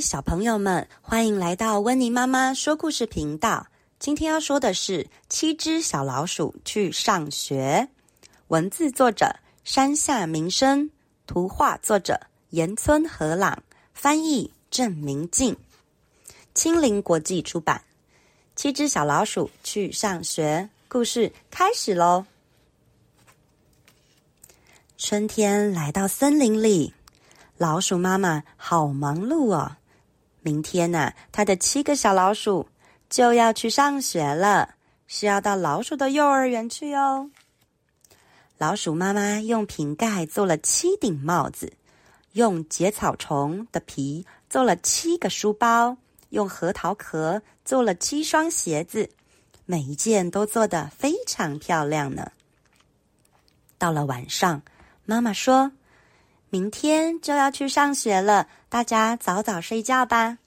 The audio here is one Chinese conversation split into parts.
小朋友们，欢迎来到温妮妈妈说故事频道。今天要说的是《七只小老鼠去上学》，文字作者山下明生，图画作者岩村和朗，翻译郑明静，青林国际出版。七只小老鼠去上学，故事开始喽。春天来到森林里。老鼠妈妈好忙碌哦！明天呢，他的七个小老鼠就要去上学了，是要到老鼠的幼儿园去哦。老鼠妈妈用瓶盖做了七顶帽子，用结草虫的皮做了七个书包，用核桃壳做了七双鞋子，每一件都做得非常漂亮呢。到了晚上，妈妈说，明天就要去上学了，大家早早睡觉吧。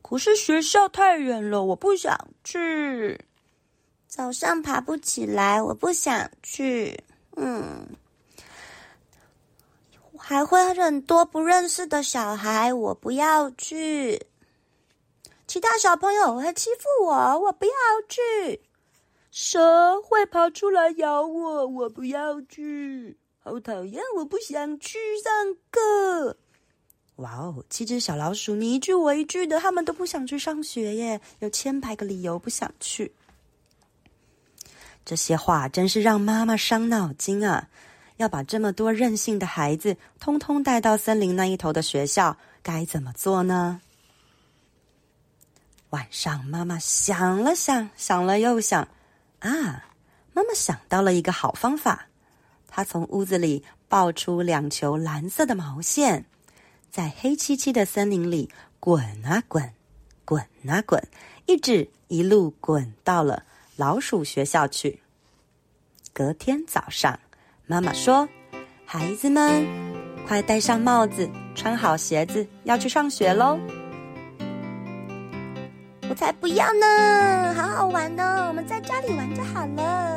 可是学校太远了，我不想去。早上爬不起来，我不想去。嗯，还会很多不认识的小孩，我不要去。其他小朋友会欺负我，我不要去。蛇会跑出来咬我，我不要去。好讨厌！我不想去上课。哇哦，七只小老鼠，你一句我一句的，他们都不想去上学耶，有千百个理由不想去。这些话真是让妈妈伤脑筋啊！要把这么多任性的孩子通通带到森林那一头的学校，该怎么做呢？晚上，妈妈想了想，想了又想，啊，妈妈想到了一个好方法。他从屋子里抱出两球蓝色的毛线，在黑漆漆的森林里滚啊滚，滚啊滚，一直一路滚到了老鼠学校去。隔天早上，妈妈说：“孩子们，快戴上帽子，穿好鞋子，要去上学喽！”我才不要呢，好好玩哦，我们在家里玩就好了，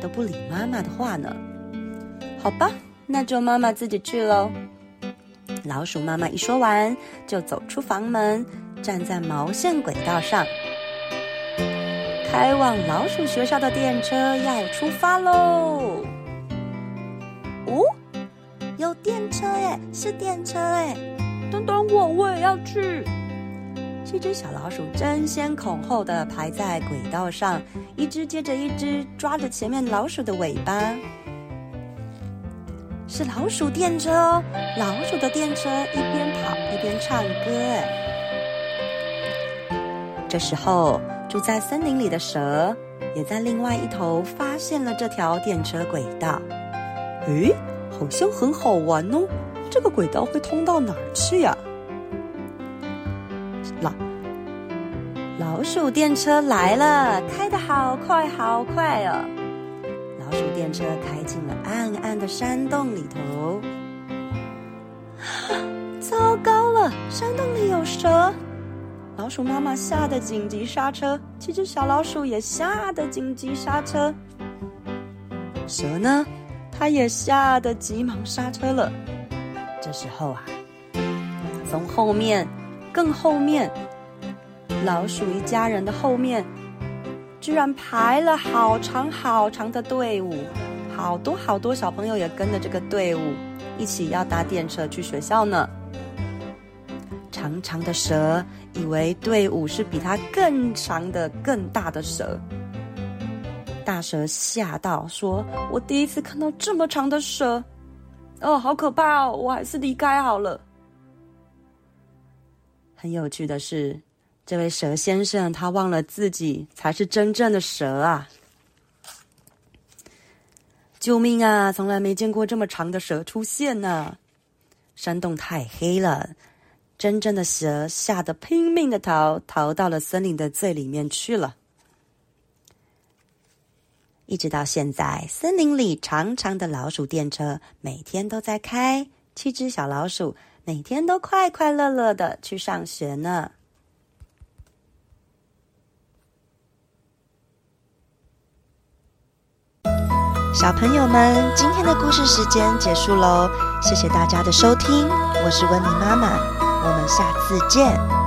都不理妈妈的话呢，好吧，那就妈妈自己去喽。老鼠妈妈一说完，就走出房门，站在毛线轨道上，开往老鼠学校的电车要出发喽。哦，有电车耶，是电车耶！等等我，我也要去。这只小老鼠争先恐后的排在轨道上，一只接着一只抓着前面老鼠的尾巴。是老鼠电车哦，老鼠的电车一边跑一边唱歌。这时候，住在森林里的蛇也在另外一头发现了这条电车轨道。诶，好像很好玩哦！这个轨道会通到哪儿去呀？老老鼠电车来了，开得好快好快哦！老鼠电车开进了暗暗的山洞里头。糟糕了，山洞里有蛇！老鼠妈妈吓得紧急刹车，七只小老鼠也吓得紧急刹车。蛇呢？它也吓得急忙刹车了。这时候啊，从后面。更后面，老鼠一家人的后面，居然排了好长好长的队伍，好多好多小朋友也跟着这个队伍，一起要搭电车去学校呢。长长的蛇以为队伍是比它更长的、更大的蛇，大蛇吓到说：“我第一次看到这么长的蛇，哦，好可怕哦！我还是离开好了。”很有趣的是，这位蛇先生他忘了自己才是真正的蛇啊！救命啊！从来没见过这么长的蛇出现呢。山洞太黑了，真正的蛇吓得拼命的逃，逃到了森林的最里面去了。一直到现在，森林里长长的老鼠电车每天都在开，七只小老鼠。每天都快快乐乐的去上学呢。小朋友们，今天的故事时间结束喽，谢谢大家的收听，我是温妮妈妈，我们下次见。